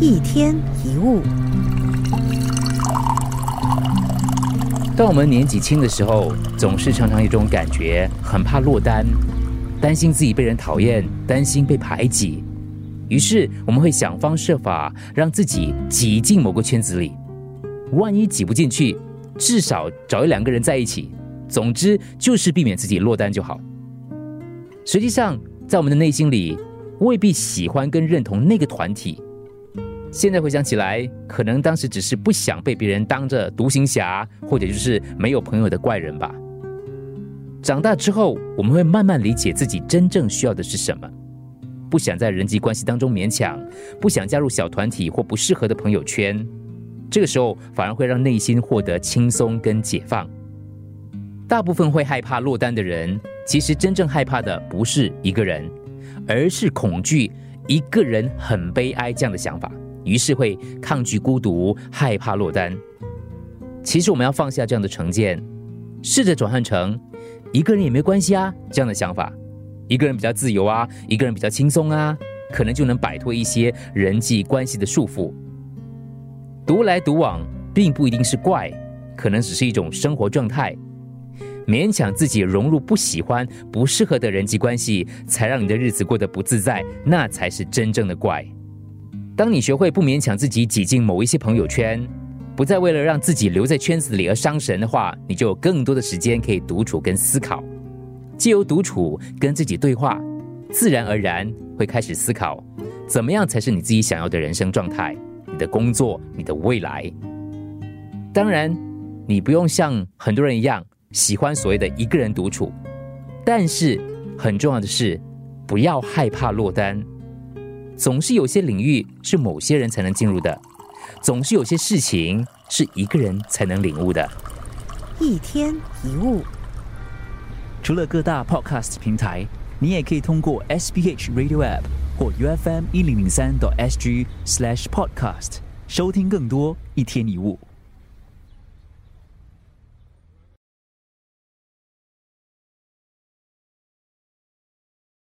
一天一物。当我们年纪轻的时候，总是常常有一种感觉，很怕落单，担心自己被人讨厌，担心被排挤，于是我们会想方设法让自己挤进某个圈子里。万一挤不进去，至少找一两个人在一起。总之就是避免自己落单就好。实际上，在我们的内心里，未必喜欢跟认同那个团体。现在回想起来，可能当时只是不想被别人当着独行侠，或者就是没有朋友的怪人吧。长大之后，我们会慢慢理解自己真正需要的是什么，不想在人际关系当中勉强，不想加入小团体或不适合的朋友圈。这个时候，反而会让内心获得轻松跟解放。大部分会害怕落单的人，其实真正害怕的不是一个人，而是恐惧一个人很悲哀这样的想法。于是会抗拒孤独，害怕落单。其实我们要放下这样的成见，试着转换成一个人也没关系啊这样的想法。一个人比较自由啊，一个人比较轻松啊，可能就能摆脱一些人际关系的束缚。独来独往并不一定是怪，可能只是一种生活状态。勉强自己融入不喜欢、不适合的人际关系，才让你的日子过得不自在，那才是真正的怪。当你学会不勉强自己挤进某一些朋友圈，不再为了让自己留在圈子里而伤神的话，你就有更多的时间可以独处跟思考。借由独处跟自己对话，自然而然会开始思考，怎么样才是你自己想要的人生状态、你的工作、你的未来。当然，你不用像很多人一样喜欢所谓的一个人独处，但是很重要的是，不要害怕落单。总是有些领域是某些人才能进入的，总是有些事情是一个人才能领悟的。一天一物，除了各大 Podcast 平台，你也可以通过 SBH Radio App 或 UFM 一零零三 SG Slash Podcast 收听更多一天一物。